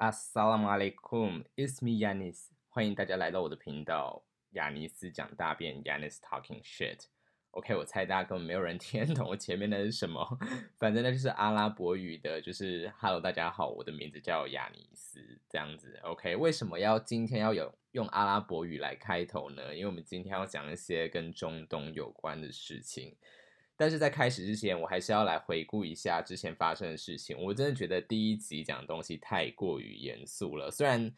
Assalamu alaikum, it's me Yanis，欢迎大家来到我的频道，亚尼斯讲大便，Yanis talking shit。OK，我猜大家根本没有人听懂我前面的是什么，反正那就是阿拉伯语的，就是 Hello，大家好，我的名字叫亚尼斯，这样子。OK，为什么要今天要有用阿拉伯语来开头呢？因为我们今天要讲一些跟中东有关的事情。但是在开始之前，我还是要来回顾一下之前发生的事情。我真的觉得第一集讲的东西太过于严肃了。虽然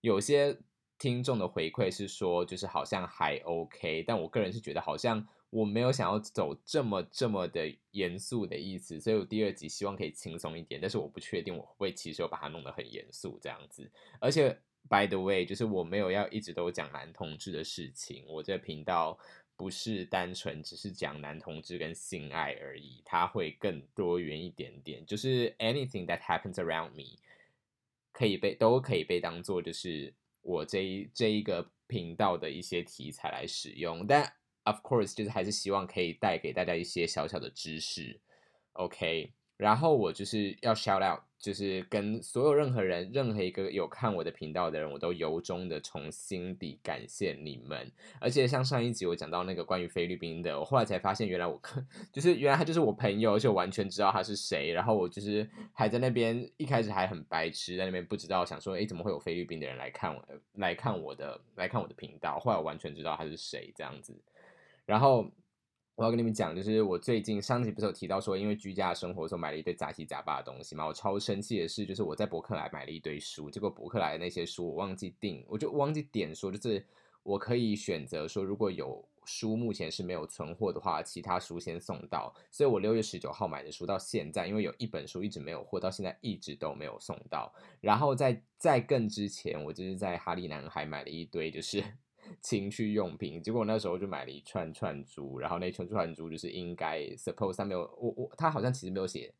有些听众的回馈是说，就是好像还 OK，但我个人是觉得好像我没有想要走这么这么的严肃的意思。所以我第二集希望可以轻松一点，但是我不确定我会其实我把它弄得很严肃这样子。而且 by the way，就是我没有要一直都讲男同志的事情，我这频道。不是单纯只是讲男同志跟性爱而已，它会更多元一点点。就是 anything that happens around me，可以被都可以被当做就是我这一这一个频道的一些题材来使用。但 of course，就是还是希望可以带给大家一些小小的知识。OK。然后我就是要 shout out，就是跟所有任何人、任何一个有看我的频道的人，我都由衷的从心底感谢你们。而且像上一集我讲到那个关于菲律宾的，我后来才发现，原来我就是原来他就是我朋友，而且我完全知道他是谁。然后我就是还在那边一开始还很白痴，在那边不知道想说，哎，怎么会有菲律宾的人来看我来看我的来看我的频道？后来我完全知道他是谁这样子，然后。我要跟你们讲，就是我最近上集不是有提到说，因为居家生活所以买了一堆杂七杂八的东西嘛。我超生气的是，就是我在博客来买了一堆书，结果博客来的那些书我忘记订，我就忘记点说，就是我可以选择说，如果有书目前是没有存货的话，其他书先送到。所以我六月十九号买的书到现在，因为有一本书一直没有货，到现在一直都没有送到。然后在在更之前，我就是在哈利男孩买了一堆，就是。情趣用品，结果那时候就买了一串串珠，然后那串串珠就是应该 suppose 他没有我我他好像其实没有写，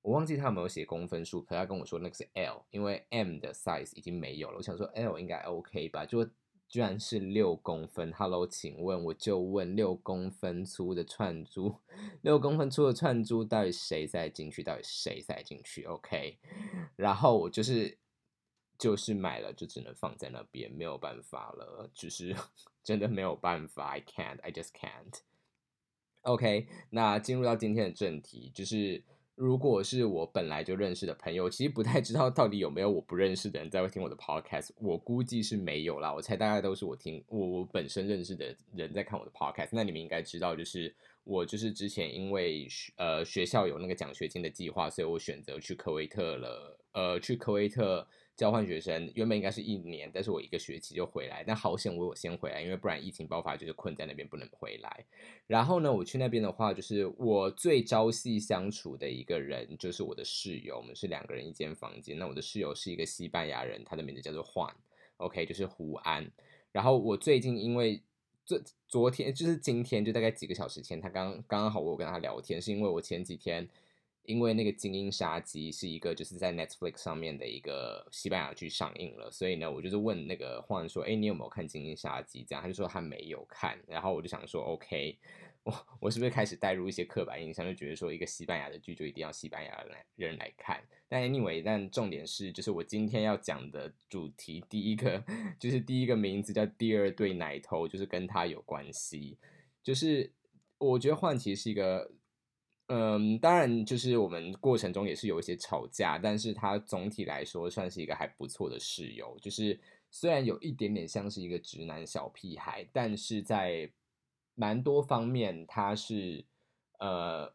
我忘记他有没有写公分数，可他跟我说那个是 L，因为 M 的 size 已经没有了，我想说 L 应该 OK 吧，就居然是六公分，Hello，请问我就问六公分粗的串珠，六公分粗的串珠到底谁塞进去？到底谁塞进去？OK，然后我就是。就是买了就只能放在那边，没有办法了，就是 真的没有办法，I can't, I just can't. OK，那进入到今天的正题，就是如果是我本来就认识的朋友，其实不太知道到底有没有我不认识的人在听我的 podcast，我估计是没有啦，我猜大概都是我听我我本身认识的人在看我的 podcast。那你们应该知道，就是我就是之前因为呃学校有那个奖学金的计划，所以我选择去科威特了，呃，去科威特。交换学生原本应该是一年，但是我一个学期就回来。但好险我我先回来，因为不然疫情爆发就是困在那边不能回来。然后呢，我去那边的话，就是我最朝夕相处的一个人就是我的室友，我们是两个人一间房间。那我的室友是一个西班牙人，他的名字叫做 Juan，OK，就是胡安。然后我最近因为这昨天就是今天就大概几个小时前，他刚刚刚好我跟他聊天，是因为我前几天。因为那个《精英杀机》是一个就是在 Netflix 上面的一个西班牙剧上映了，所以呢，我就是问那个换说：“哎，你有没有看《精英杀机》？”这样他就说他没有看，然后我就想说：“OK，我我是不是开始带入一些刻板印象，就觉得说一个西班牙的剧就一定要西班牙人来人来看？”但 anyway，但重点是，就是我今天要讲的主题，第一个就是第一个名字叫第二对奶头，就是跟他有关系。就是我觉得换其实是一个。嗯，当然，就是我们过程中也是有一些吵架，但是他总体来说算是一个还不错的室友。就是虽然有一点点像是一个直男小屁孩，但是在蛮多方面他是呃，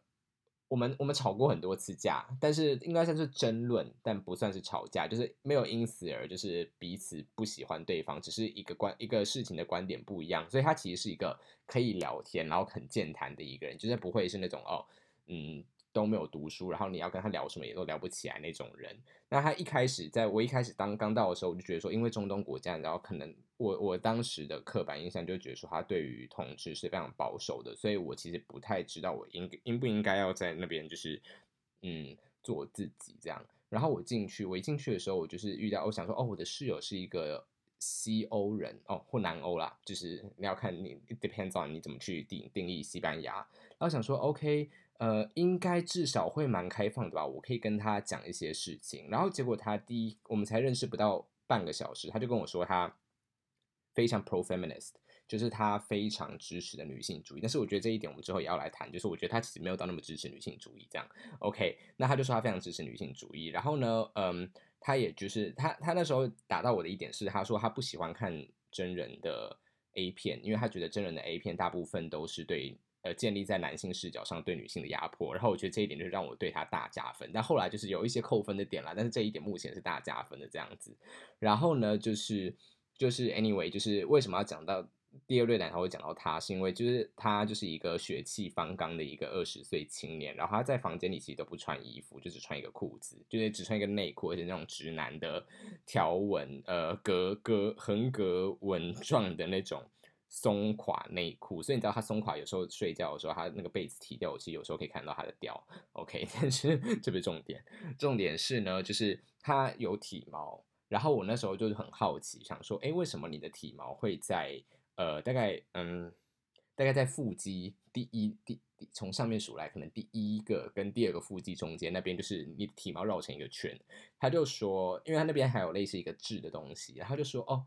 我们我们吵过很多次架，但是应该算是争论，但不算是吵架，就是没有因此而就是彼此不喜欢对方，只是一个观一个事情的观点不一样，所以他其实是一个可以聊天，然后很健谈的一个人，就是不会是那种哦。嗯，都没有读书，然后你要跟他聊什么也都聊不起来那种人。那他一开始在我一开始当刚到的时候，我就觉得说，因为中东国家，然后可能我我当时的刻板印象就觉得说，他对于统治是非常保守的，所以我其实不太知道我应应不应该要在那边就是嗯做自己这样。然后我进去，我一进去的时候，我就是遇到，我想说，哦，我的室友是一个西欧人哦，或南欧啦，就是你要看你 depends on 你怎么去定定义西班牙。然后想说，OK。呃，应该至少会蛮开放的吧，我可以跟他讲一些事情。然后结果他第一，我们才认识不到半个小时，他就跟我说他非常 pro feminist。就是他非常支持的女性主义，但是我觉得这一点我们之后也要来谈。就是我觉得他其实没有到那么支持女性主义这样。OK，那他就说他非常支持女性主义。然后呢，嗯，他也就是他他那时候打到我的一点是，他说他不喜欢看真人的 A 片，因为他觉得真人的 A 片大部分都是对呃建立在男性视角上对女性的压迫。然后我觉得这一点就是让我对他大加分。但后来就是有一些扣分的点啦，但是这一点目前是大加分的这样子。然后呢，就是就是 anyway，就是为什么要讲到？第二类男才会讲到他，是因为就是他就是一个血气方刚的一个二十岁青年，然后他在房间里其实都不穿衣服，就只穿一个裤子，就是只穿一个内裤，而且那种直男的条纹，呃，格格横格纹状的那种松垮内裤，所以你知道他松垮，有时候睡觉的时候，他那个被子提掉，我其实有时候可以看到他的屌。OK，但是这不是重点，重点是呢，就是他有体毛，然后我那时候就是很好奇，想说，哎，为什么你的体毛会在？呃，大概嗯，大概在腹肌第一第从上面数来，可能第一个跟第二个腹肌中间那边，就是你的体毛绕成一个圈。他就说，因为他那边还有类似一个痣的东西，然后就说，哦，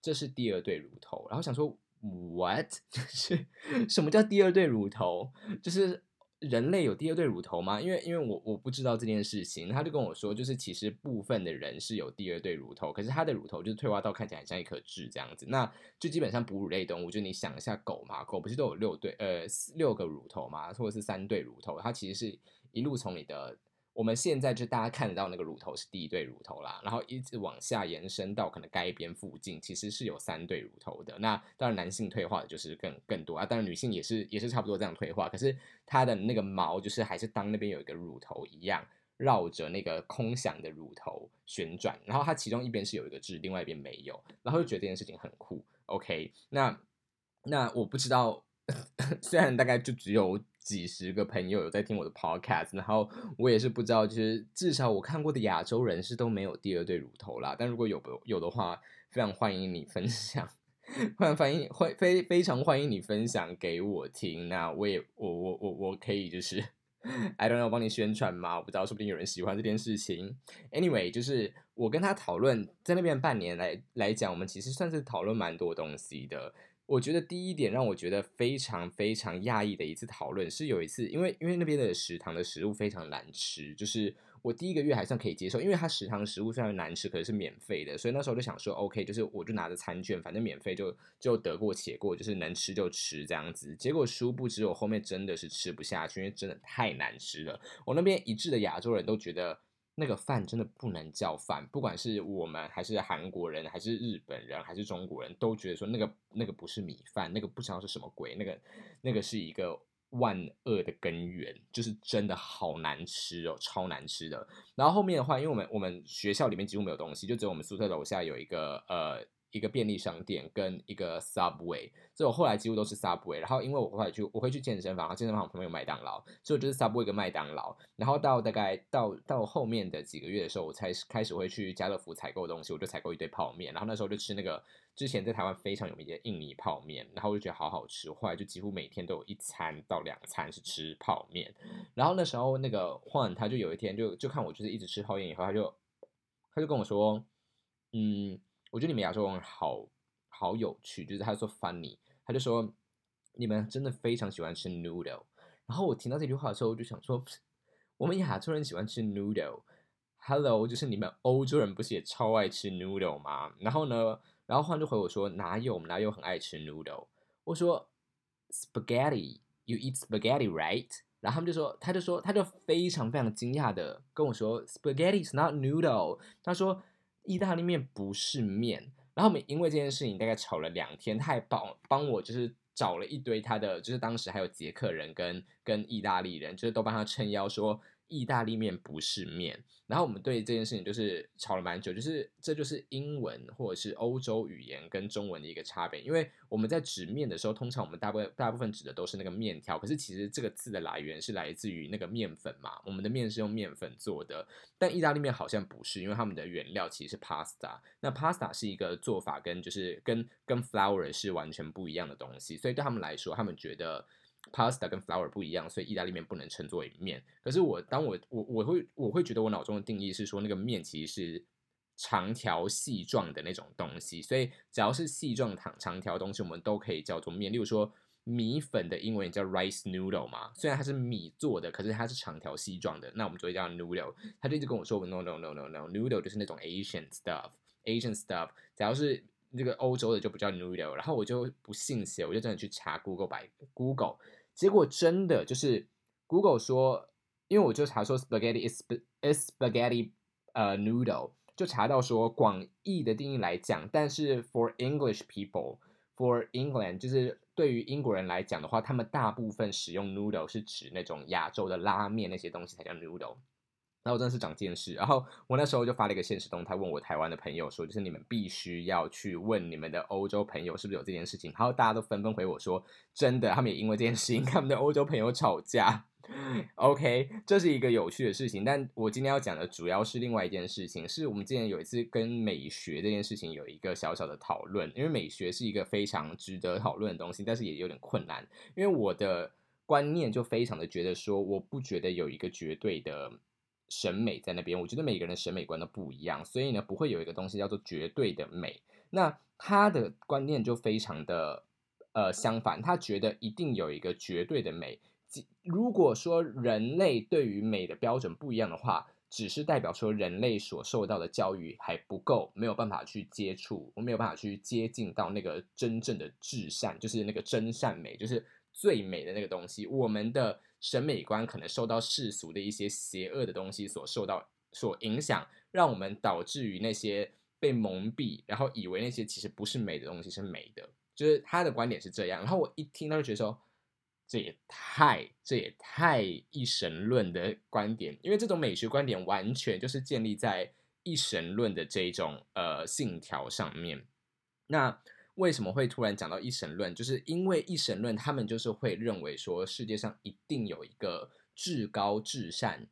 这是第二对乳头。然后想说，what？就是什么叫第二对乳头？就是。人类有第二对乳头吗？因为因为我我不知道这件事情，他就跟我说，就是其实部分的人是有第二对乳头，可是他的乳头就是退化到看起来很像一颗痣这样子，那就基本上哺乳类动物，就你想一下狗嘛，狗不是都有六对呃六个乳头嘛，或者是三对乳头，它其实是一路从你的。我们现在就大家看得到那个乳头是第一对乳头啦，然后一直往下延伸到可能该边附近，其实是有三对乳头的。那当然男性退化的就是更更多啊，当然女性也是也是差不多这样退化。可是它的那个毛就是还是当那边有一个乳头一样绕着那个空想的乳头旋转，然后它其中一边是有一个痣，另外一边没有，然后就觉得这件事情很酷。OK，那那我不知道，虽然大概就只有。几十个朋友有在听我的 podcast，然后我也是不知道，就是至少我看过的亚洲人士都没有第二对乳头啦。但如果有不有的话，非常欢迎你分享，非常欢迎欢非非常欢迎你分享给我听。那我也我我我我可以就是 I don't know 帮你宣传吗？我不知道，说不定有人喜欢这件事情。Anyway，就是我跟他讨论，在那边半年来来讲，我们其实算是讨论蛮多东西的。我觉得第一点让我觉得非常非常讶异的一次讨论是有一次，因为因为那边的食堂的食物非常难吃，就是我第一个月还算可以接受，因为它食堂的食物虽然难吃，可是是免费的，所以那时候就想说，OK，就是我就拿着餐券，反正免费就就得过且过，就是能吃就吃这样子。结果殊不知我后面真的是吃不下去，因为真的太难吃了。我那边一致的亚洲人都觉得。那个饭真的不能叫饭，不管是我们还是韩国人，还是日本人，还是中国人，都觉得说那个那个不是米饭，那个不知道是什么鬼，那个那个是一个万恶的根源，就是真的好难吃哦，超难吃的。然后后面的话，因为我们我们学校里面几乎没有东西，就只有我们宿舍楼下有一个呃。一个便利商店跟一个 Subway，所以我后来几乎都是 Subway。然后因为我后来去，我会去健身房，健身房旁边有麦当劳，所以我就是 Subway 跟麦当劳。然后到大概到到后面的几个月的时候，我才开始会去家乐福采购东西，我就采购一堆泡面。然后那时候就吃那个之前在台湾非常有名的印尼泡面，然后我就觉得好好吃。后来就几乎每天都有一餐到两餐是吃泡面。然后那时候那个焕他就有一天就就看我就是一直吃泡面，以后他就他就跟我说，嗯。我觉得你们亚洲人好好有趣，就是他说 funny，他就说你们真的非常喜欢吃 noodle。然后我听到这句话的时候，我就想说，我们亚洲人喜欢吃 noodle，hello，就是你们欧洲人不是也超爱吃 noodle 吗？然后呢，然后换就回我说哪有，我们哪有很爱吃 noodle？我说 spaghetti，you eat spaghetti right？然后他们就说，他就说，他就非常非常惊讶的跟我说，spaghetti is not noodle。他说。意大利面不是面，然后我们因为这件事情大概吵了两天，他还帮帮我就是找了一堆他的，就是当时还有捷克人跟跟意大利人，就是都帮他撑腰说。意大利面不是面，然后我们对这件事情就是吵了蛮久，就是这就是英文或者是欧洲语言跟中文的一个差别，因为我们在指面的时候，通常我们大部分大部分指的都是那个面条，可是其实这个字的来源是来自于那个面粉嘛，我们的面是用面粉做的，但意大利面好像不是，因为他们的原料其实是 pasta，那 pasta 是一个做法跟就是跟跟 flour 是完全不一样的东西，所以对他们来说，他们觉得。Pasta 跟 flour 不一样，所以意大利面不能称作为面。可是我当我我我会我会觉得我脑中的定义是说那个面其实是长条细状的那种东西，所以只要是细状长长条东西，我们都可以叫做面。例如说米粉的英文叫 rice noodle 嘛，虽然它是米做的，可是它是长条细状的，那我们就会叫 noodle。他就一直跟我说 no no no no no，noodle 就是那种 Asian stuff，Asian stuff，只要是这个欧洲的就不叫 noodle。然后我就不信邪，我就真的去查 Google 百 Google，结果真的就是 Google 说，因为我就查说 spaghetti is is spaghetti 呃 noodle。就查到说，广义的定义来讲，但是 for English people for England，就是对于英国人来讲的话，他们大部分使用 noodle 是指那种亚洲的拉面那些东西才叫 noodle。然后我真的是长见识，然后我那时候就发了一个现实动态，问我台湾的朋友说，就是你们必须要去问你们的欧洲朋友是不是有这件事情，然后大家都纷纷回我说，真的，他们也因为这件事情跟他们的欧洲朋友吵架。OK，这是一个有趣的事情，但我今天要讲的主要是另外一件事情，是我们之前有一次跟美学这件事情有一个小小的讨论，因为美学是一个非常值得讨论的东西，但是也有点困难，因为我的观念就非常的觉得说，我不觉得有一个绝对的审美在那边，我觉得每个人的审美观都不一样，所以呢，不会有一个东西叫做绝对的美。那他的观念就非常的呃相反，他觉得一定有一个绝对的美。如果说人类对于美的标准不一样的话，只是代表说人类所受到的教育还不够，没有办法去接触，我没有办法去接近到那个真正的至善，就是那个真善美，就是最美的那个东西。我们的审美观可能受到世俗的一些邪恶的东西所受到所影响，让我们导致于那些被蒙蔽，然后以为那些其实不是美的东西是美的。就是他的观点是这样，然后我一听他就觉得说。这也太，这也太一神论的观点，因为这种美学观点完全就是建立在一神论的这种呃信条上面。那为什么会突然讲到一神论？就是因为一神论，他们就是会认为说世界上一定有一个至高至善、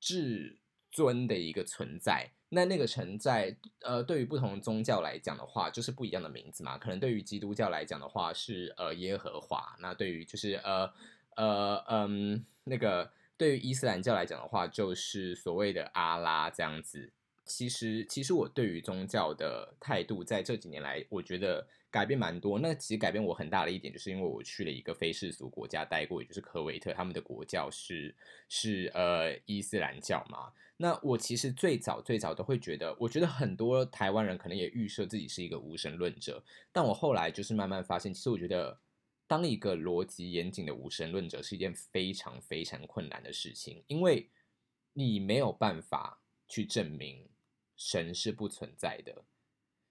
至尊的一个存在。那那个存在，呃，对于不同宗教来讲的话，就是不一样的名字嘛。可能对于基督教来讲的话是呃耶和华，那对于就是呃呃嗯那个对于伊斯兰教来讲的话，就是所谓的阿拉这样子。其实其实我对于宗教的态度，在这几年来，我觉得改变蛮多。那其实改变我很大的一点，就是因为我去了一个非世俗国家待过，也就是科威特，他们的国教是是呃伊斯兰教嘛。那我其实最早最早都会觉得，我觉得很多台湾人可能也预设自己是一个无神论者，但我后来就是慢慢发现，其实我觉得当一个逻辑严谨的无神论者是一件非常非常困难的事情，因为你没有办法去证明神是不存在的，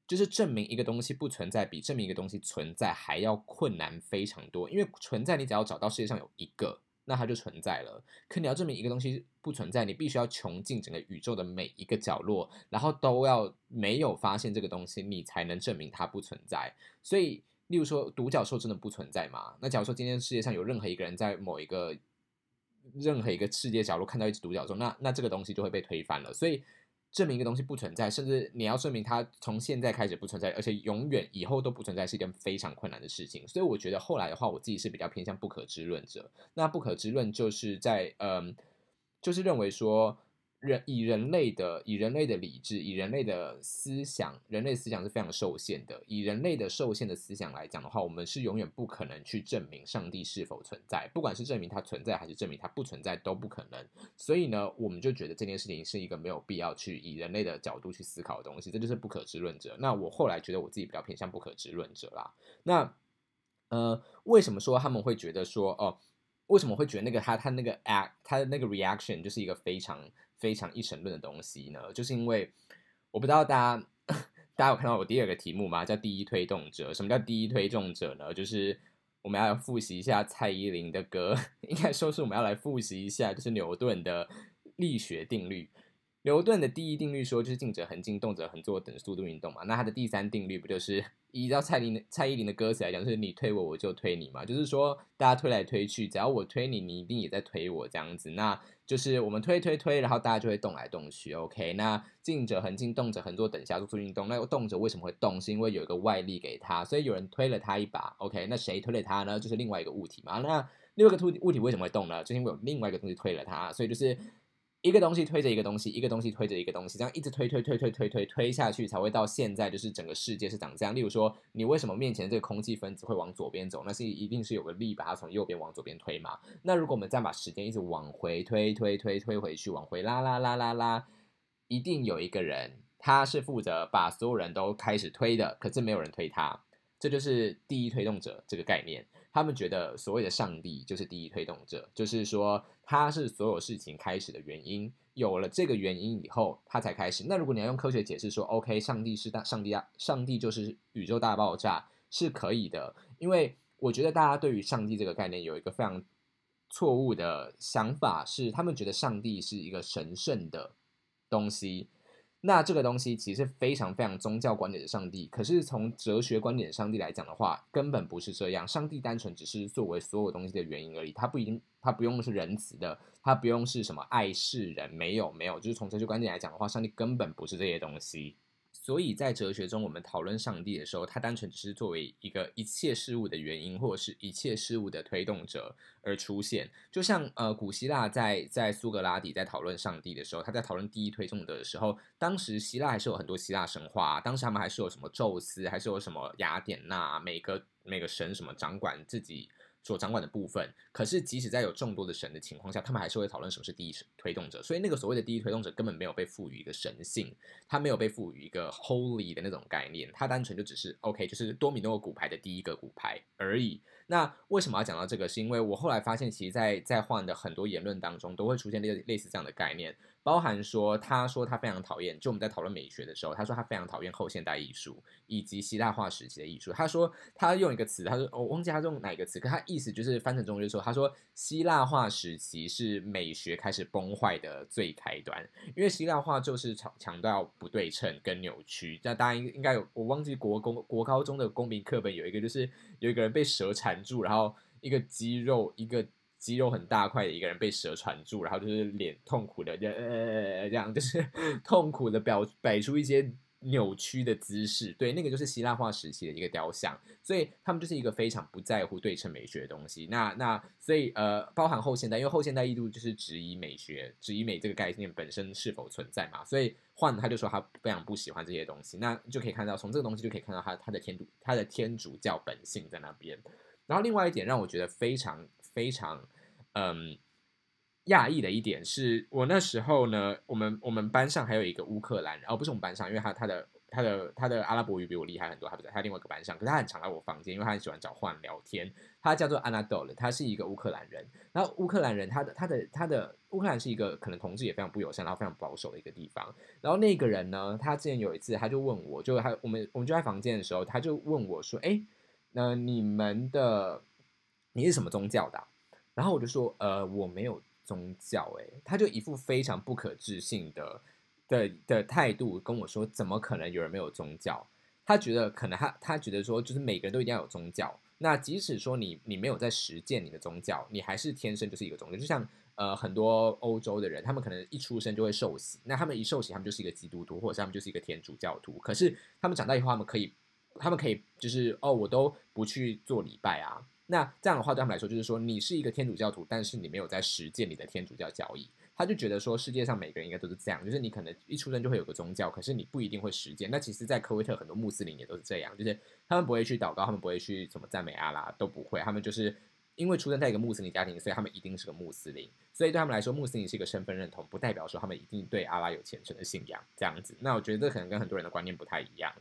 就是证明一个东西不存在，比证明一个东西存在还要困难非常多，因为存在你只要找到世界上有一个。那它就存在了。可你要证明一个东西不存在，你必须要穷尽整个宇宙的每一个角落，然后都要没有发现这个东西，你才能证明它不存在。所以，例如说，独角兽真的不存在吗？那假如说今天世界上有任何一个人在某一个任何一个世界角落看到一只独角兽，那那这个东西就会被推翻了。所以。证明一个东西不存在，甚至你要证明它从现在开始不存在，而且永远以后都不存在，是一件非常困难的事情。所以我觉得后来的话，我自己是比较偏向不可知论者。那不可知论就是在嗯，就是认为说。人以人类的以人类的理智，以人类的思想，人类思想是非常受限的。以人类的受限的思想来讲的话，我们是永远不可能去证明上帝是否存在，不管是证明它存在还是证明它不存在都不可能。所以呢，我们就觉得这件事情是一个没有必要去以人类的角度去思考的东西，这就是不可知论者。那我后来觉得我自己比较偏向不可知论者啦。那呃，为什么说他们会觉得说哦，为什么会觉得那个他他那个 act 他的那个 reaction 就是一个非常。非常一神论的东西呢，就是因为我不知道大家大家有看到我第二个题目吗？叫第一推动者。什么叫第一推动者呢？就是我们要复习一下蔡依林的歌，应该说是我们要来复习一下，就是牛顿的力学定律。牛顿的第一定律说就是静者恒静，动者恒做等速度运动嘛。那它的第三定律不就是依照蔡依林蔡依林的歌词来讲，就是你推我，我就推你嘛。就是说大家推来推去，只要我推你，你一定也在推我这样子。那就是我们推推推，然后大家就会动来动去。OK，那静者恒静，动者恒做，等下做出运动。那动者为什么会动？是因为有一个外力给他，所以有人推了他一把。OK，那谁推了他呢？就是另外一个物体嘛。那另外一个物物体为什么会动呢？就是因为有另外一个东西推了它，所以就是。一个东西推着一个东西，一个东西推着一个东西，这样一直推推推推推推推下去，才会到现在，就是整个世界是长这样。例如说，你为什么面前这个空气分子会往左边走？那是一定是有个力把它从右边往左边推嘛。那如果我们再把时间一直往回推推推推回去，往回拉拉拉拉拉，一定有一个人，他是负责把所有人都开始推的，可是没有人推他，这就是第一推动者这个概念。他们觉得所谓的上帝就是第一推动者，就是说他是所有事情开始的原因。有了这个原因以后，他才开始。那如果你要用科学解释说，OK，上帝是大，上帝啊，上帝就是宇宙大爆炸是可以的。因为我觉得大家对于上帝这个概念有一个非常错误的想法，是他们觉得上帝是一个神圣的东西。那这个东西其实非常非常宗教观点的上帝，可是从哲学观点上帝来讲的话，根本不是这样。上帝单纯只是作为所有东西的原因而已，他不一定，他不用是仁慈的，他不用是什么爱世人，没有没有，就是从哲学观点来讲的话，上帝根本不是这些东西。所以在哲学中，我们讨论上帝的时候，他单纯只是作为一个一切事物的原因，或者是一切事物的推动者而出现。就像呃，古希腊在在苏格拉底在讨论上帝的时候，他在讨论第一推动者的时候，当时希腊还是有很多希腊神话，当时他们还是有什么宙斯，还是有什么雅典娜，每个每个神什么掌管自己。所掌管的部分，可是即使在有众多的神的情况下，他们还是会讨论什么是第一推动者。所以那个所谓的第一推动者根本没有被赋予一个神性，他没有被赋予一个 holy 的那种概念，他单纯就只是 OK，就是多米诺骨牌的第一个骨牌而已。那为什么要讲到这个？是因为我后来发现，其实，在在换的很多言论当中，都会出现类类似这样的概念。包含说，他说他非常讨厌，就我们在讨论美学的时候，他说他非常讨厌后现代艺术以及希腊化时期的艺术。他说他用一个词，他说我忘记他用哪个词，可他意思就是翻成中文就是说，他说希腊化时期是美学开始崩坏的最开端，因为希腊化就是强强调不对称跟扭曲。那大家应应该有，我忘记国公国高中的公民课本有一个，就是有一个人被蛇缠住，然后一个肌肉一个。肌肉很大块的一个人被蛇缠住，然后就是脸痛苦的，呃，这样就是 痛苦的表摆出一些扭曲的姿势。对，那个就是希腊化时期的一个雕像，所以他们就是一个非常不在乎对称美学的东西。那那所以呃，包含后现代，因为后现代艺术就是质疑美学、质疑美这个概念本身是否存在嘛，所以换他就说他非常不喜欢这些东西。那就可以看到，从这个东西就可以看到他他的天主他的天主教本性在那边。然后另外一点让我觉得非常。非常嗯讶异的一点是，我那时候呢，我们我们班上还有一个乌克兰人，哦，不是我们班上，因为他他的他的他的阿拉伯语比我厉害很多，他不在他另外一个班上，可是他很常来我房间，因为他很喜欢找换聊天。他叫做 Anadol，他是一个乌克兰人。然后乌克兰人，他的他的他的乌克兰是一个可能同志也非常不友善，然后非常保守的一个地方。然后那个人呢，他之前有一次，他就问我，就他我们我们就在房间的时候，他就问我说：“哎，那你们的？”你是什么宗教的？然后我就说，呃，我没有宗教。哎，他就一副非常不可置信的的的态度跟我说，怎么可能有人没有宗教？他觉得可能他他觉得说，就是每个人都一定要有宗教。那即使说你你没有在实践你的宗教，你还是天生就是一个宗教。就像呃很多欧洲的人，他们可能一出生就会受洗，那他们一受洗，他们就是一个基督徒，或者他们就是一个天主教徒。可是他们长大以后，他们可以他们可以就是哦，我都不去做礼拜啊。那这样的话，对他们来说，就是说你是一个天主教徒，但是你没有在实践你的天主教教义。他就觉得说，世界上每个人应该都是这样，就是你可能一出生就会有个宗教，可是你不一定会实践。那其实，在科威特很多穆斯林也都是这样，就是他们不会去祷告，他们不会去怎么赞美阿拉，都不会。他们就是因为出生在一个穆斯林家庭，所以他们一定是个穆斯林。所以对他们来说，穆斯林是一个身份认同，不代表说他们一定对阿拉有虔诚的信仰。这样子，那我觉得这可能跟很多人的观念不太一样。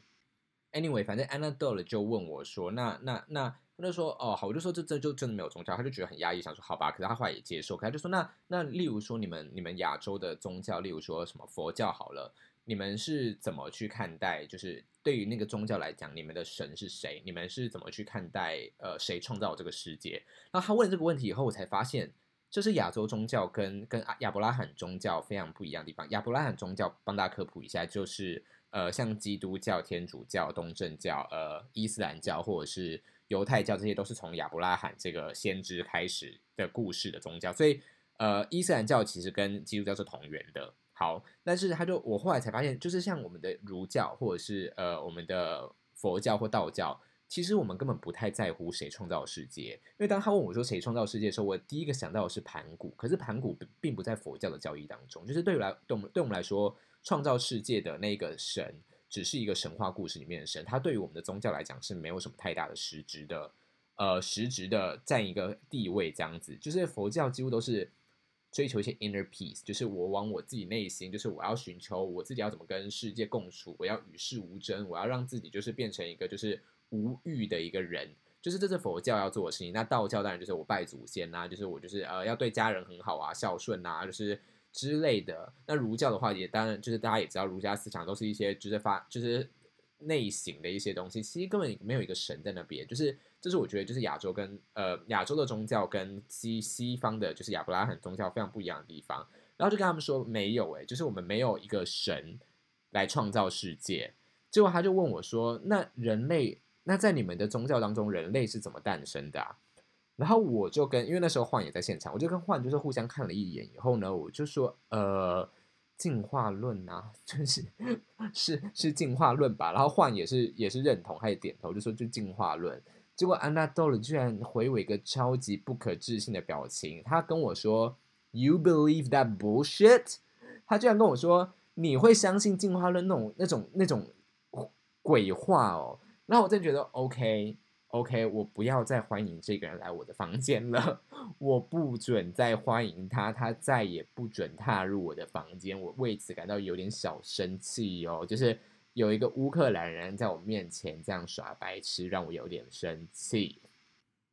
Anyway，反正 Anna Dole 就问我说：“那那那。”就说哦好，我就说这这就真的没有宗教，他就觉得很压抑，想说好吧，可是他后来也接受。可他就说那那例如说你们你们亚洲的宗教，例如说什么佛教好了，你们是怎么去看待？就是对于那个宗教来讲，你们的神是谁？你们是怎么去看待？呃，谁创造这个世界？然后他问这个问题以后，我才发现这是亚洲宗教跟跟亚伯拉罕宗教非常不一样的地方。亚伯拉罕宗教帮大家科普一下，就是呃像基督教、天主教、东正教、呃伊斯兰教或者是。犹太教这些都是从亚伯拉罕这个先知开始的故事的宗教，所以呃，伊斯兰教其实跟基督教是同源的。好，但是他就我后来才发现，就是像我们的儒教或者是呃我们的佛教或道教，其实我们根本不太在乎谁创造世界。因为当他问我说谁创造世界的时候，我第一个想到的是盘古。可是盘古并不在佛教的教义当中，就是对于来对我们对我们来说，创造世界的那个神只是一个神话故事里面的神，他对于我们的宗教来讲是没有什么太大的实质的，呃，实质的占一个地位这样子。就是佛教几乎都是。追求一些 inner peace，就是我往我自己内心，就是我要寻求我自己要怎么跟世界共处，我要与世无争，我要让自己就是变成一个就是无欲的一个人，就是这是佛教要做的事情。那道教当然就是我拜祖先呐，就是我就是呃要对家人很好啊，孝顺呐，就是之类的。那儒教的话也当然就是大家也知道，儒家思想都是一些就是发就是内省的一些东西，其实根本没有一个神在那边，就是。这是我觉得，就是亚洲跟呃亚洲的宗教跟西西方的，就是亚伯拉罕宗教非常不一样的地方。然后就跟他们说，没有诶，就是我们没有一个神来创造世界。结果他就问我说：“那人类，那在你们的宗教当中，人类是怎么诞生的？”然后我就跟，因为那时候幻也在现场，我就跟幻就是互相看了一眼以后呢，我就说：“呃，进化论啊，就是是是进化论吧。”然后幻也是也是认同，他也点头，就说就进化论。结果安娜豆了居然回我一个超级不可置信的表情，他跟我说：“You believe that bullshit？” 他居然跟我说：“你会相信进化论那种那种那种鬼话哦？”然后我真觉得 OK OK，我不要再欢迎这个人来我的房间了，我不准再欢迎他，他再也不准踏入我的房间。我为此感到有点小生气哦，就是。有一个乌克兰人在我面前这样耍白痴，让我有点生气。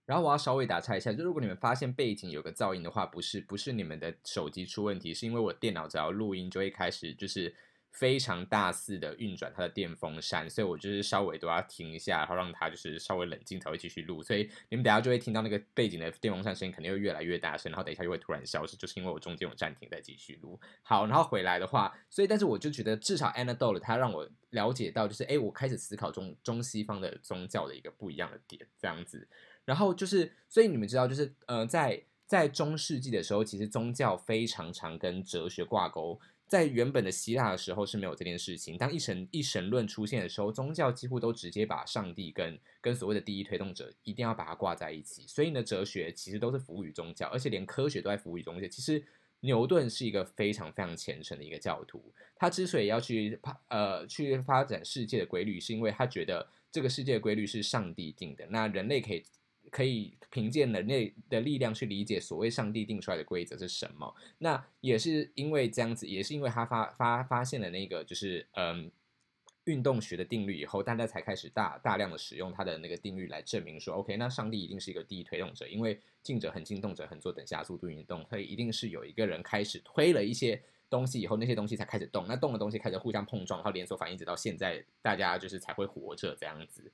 然后我要稍微打岔一下，就如果你们发现背景有个噪音的话，不是不是你们的手机出问题，是因为我电脑只要录音就会开始就是。非常大肆的运转它的电风扇，所以我就是稍微都要停一下，然后让它就是稍微冷静才会继续录。所以你们等下就会听到那个背景的电风扇声音肯定会越来越大声，然后等一下又会突然消失，就是因为我中间有暂停再继续录。好，然后回来的话，所以但是我就觉得至少 Anna Dole 他让我了解到，就是哎，我开始思考中中西方的宗教的一个不一样的点这样子。然后就是，所以你们知道，就是呃，在在中世纪的时候，其实宗教非常常跟哲学挂钩。在原本的希腊的时候是没有这件事情。当一神一神论出现的时候，宗教几乎都直接把上帝跟跟所谓的第一推动者一定要把它挂在一起。所以呢，哲学其实都是服务于宗教，而且连科学都在服务于宗教。其实牛顿是一个非常非常虔诚的一个教徒。他之所以要去呃去发展世界的规律，是因为他觉得这个世界的规律是上帝定的，那人类可以。可以凭借人类的力量去理解所谓上帝定出来的规则是什么。那也是因为这样子，也是因为他发发发现了那个就是嗯运动学的定律以后，大家才开始大大量的使用他的那个定律来证明说，OK，那上帝一定是一个第一推动者，因为静者很静，动者很做，等下速度运动，所以一定是有一个人开始推了一些东西以后，那些东西才开始动，那动的东西开始互相碰撞，然后连锁反应，直到现在大家就是才会活着这样子。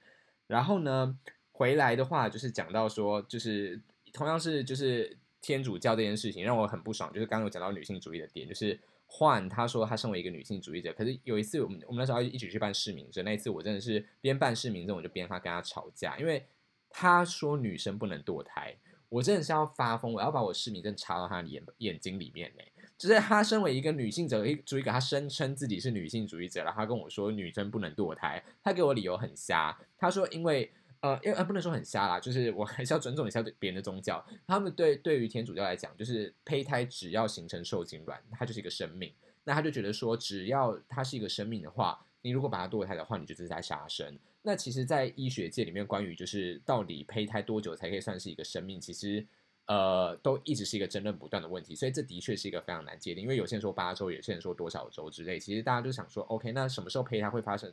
然后呢？回来的话，就是讲到说，就是同样是就是天主教这件事情，让我很不爽。就是刚刚有讲到女性主义的点，就是换他说他身为一个女性主义者，可是有一次我们我们那时候要一起去办市民证，那一次我真的是边办市民证，我就边他跟他吵架，因为他说女生不能堕胎，我真的是要发疯，我要把我市民证插到他的眼眼睛里面呢。就是他身为一个女性主义主义者，他声称自己是女性主义者，然后他跟我说女生不能堕胎，他给我理由很瞎，他说因为。呃，因为呃不能说很瞎啦，就是我还是要尊重一下别人的宗教。他们对对于天主教来讲，就是胚胎只要形成受精卵，它就是一个生命。那他就觉得说，只要它是一个生命的话，你如果把它堕胎的话，你就是在杀生。那其实，在医学界里面，关于就是到底胚胎多久才可以算是一个生命，其实呃都一直是一个争论不断的问题。所以这的确是一个非常难界定，因为有些人说八周，有些人说多少周之类。其实大家就想说，OK，那什么时候胚胎会发生？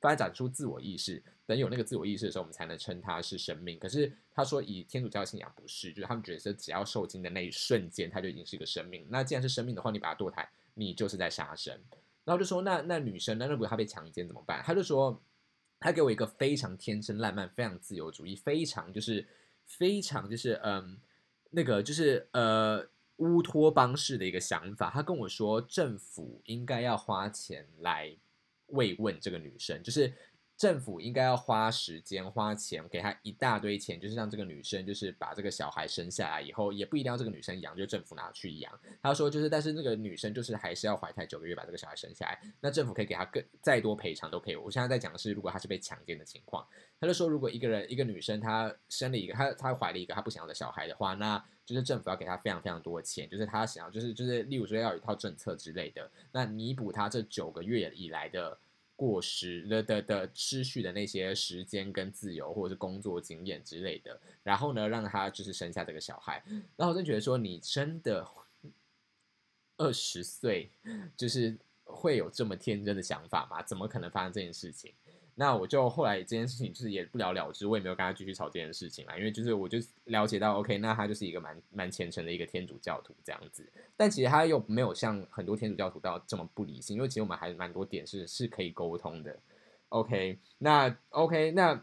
发展出自我意识，等有那个自我意识的时候，我们才能称它是生命。可是他说，以天主教信仰不是，就是他们觉得只要受精的那一瞬间，它就已经是一个生命。那既然是生命的话，你把它堕胎，你就是在杀生。然后就说，那那女生，那如果她被强奸怎么办？他就说，他给我一个非常天真烂漫、非常自由主义、非常就是非常就是嗯那个就是呃乌托邦式的一个想法。他跟我说，政府应该要花钱来。慰问这个女生，就是政府应该要花时间、花钱，给他一大堆钱，就是让这个女生就是把这个小孩生下来以后，也不一定要这个女生养，就政府拿去养。他说就是，但是那个女生就是还是要怀胎九个月把这个小孩生下来，那政府可以给他更再多赔偿都可以。我现在在讲的是，如果他是被强奸的情况，他就说如果一个人一个女生她生了一个她她怀了一个她不想要的小孩的话，那就是政府要给他非常非常多的钱，就是他想要就是就是例如说要有一套政策之类的，那弥补他这九个月以来的。过时的的的失去的那些时间跟自由，或者是工作经验之类的，然后呢，让他就是生下这个小孩。然后我就觉得说，你真的二十岁，就是会有这么天真的想法吗？怎么可能发生这件事情？那我就后来这件事情就是也不了了之，我也没有跟他继续吵这件事情啦，因为就是我就了解到，OK，那他就是一个蛮蛮虔诚的一个天主教徒这样子，但其实他又没有像很多天主教徒到这么不理性，因为其实我们还蛮多点是是可以沟通的，OK，那 OK 那。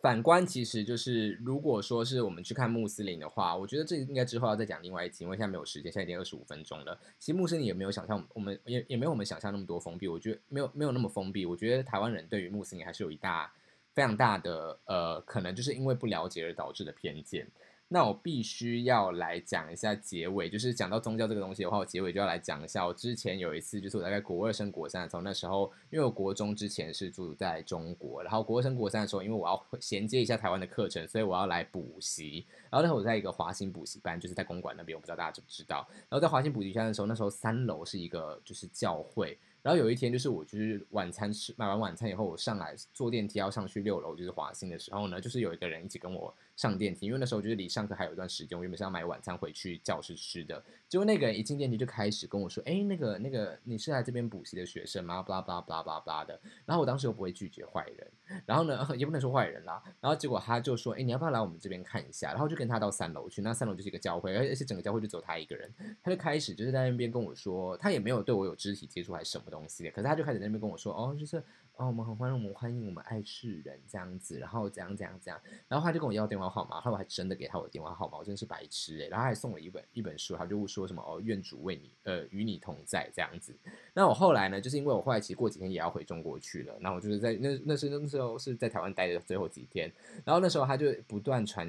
反观，其实就是如果说是我们去看穆斯林的话，我觉得这应该之后要再讲另外一集，因为现在没有时间，现在已经二十五分钟了。其实穆斯林也没有想象，我们也也没有我们想象那么多封闭，我觉得没有没有那么封闭。我觉得台湾人对于穆斯林还是有一大非常大的呃，可能就是因为不了解而导致的偏见。那我必须要来讲一下结尾，就是讲到宗教这个东西的话，我结尾就要来讲一下。我之前有一次，就是我大概国二升国三的时候，那时候因为我国中之前是住在中国，然后国二升国三的时候，因为我要衔接一下台湾的课程，所以我要来补习。然后那时候我在一个华兴补习班，就是在公馆那边，我不知道大家知不知道。然后在华兴补习班的时候，那时候三楼是一个就是教会。然后有一天，就是我就是晚餐吃买完晚餐以后，我上来坐电梯要上去六楼，就是华兴的时候呢，就是有一个人一起跟我上电梯，因为那时候就是离上课还有一段时间，我原本是要买晚餐回去教室吃的。结果那个人一进电梯就开始跟我说：“哎，那个那个你是来这边补习的学生吗？”巴拉巴拉巴拉巴拉的。然后我当时又不会拒绝坏人，然后呢 也不能说坏人啦。然后结果他就说：“哎，你要不要来我们这边看一下？”然后就跟他到三楼去，那三楼就是一个教会，而且整个教会就只有他一个人。他就开始就是在那边跟我说，他也没有对我有肢体接触还是什么东西的，可是他就。在那边跟我说，哦，就是哦，我们很欢迎，我们欢迎我们爱世人这样子，然后怎样怎样怎样，然后他就跟我要电话号码，后来我还真的给他我的电话号码，我真的是白痴哎，然后还送了一本一本书，他就说什么哦，愿主为你呃与你同在这样子。那我后来呢，就是因为我后来其实过几天也要回中国去了，然后我就是在那那是那时候是在台湾待的最后几天，然后那时候他就不断传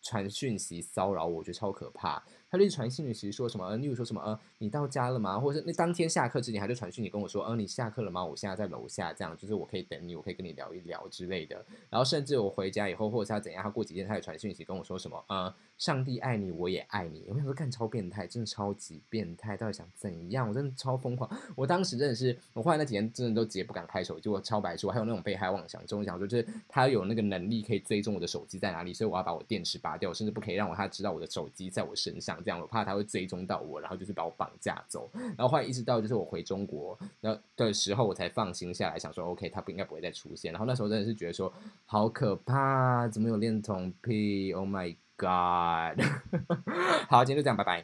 传讯息骚扰我，我觉得超可怕。他就传讯息说什么，呃，例如说什么，呃，你到家了吗？或者是那当天下课之前，他就传讯你跟我说，呃，你下课了吗？我现在在楼下，这样就是我可以等你，我可以跟你聊一聊之类的。然后甚至我回家以后，或者他怎样，他过几天他也传讯息跟我说什么，呃，上帝爱你，我也爱你。我想说，干超变态，真的超级变态，到底想怎样？我真的超疯狂。我当时真的是，我后来那几天真的都直接不敢开手机，我超白痴，我还有那种被害妄想症，想说就是他有那个能力可以追踪我的手机在哪里，所以我要把我电池拔掉，甚至不可以让我他知道我的手机在我身上，这样我怕他会追。踪到我，然后就是把我绑架走，然后后来意识到就是我回中国那的时候，我才放心下来，想说 OK，他不应该不会再出现。然后那时候真的是觉得说好可怕，怎么有恋童癖？Oh my god！好，今天就这样，拜拜。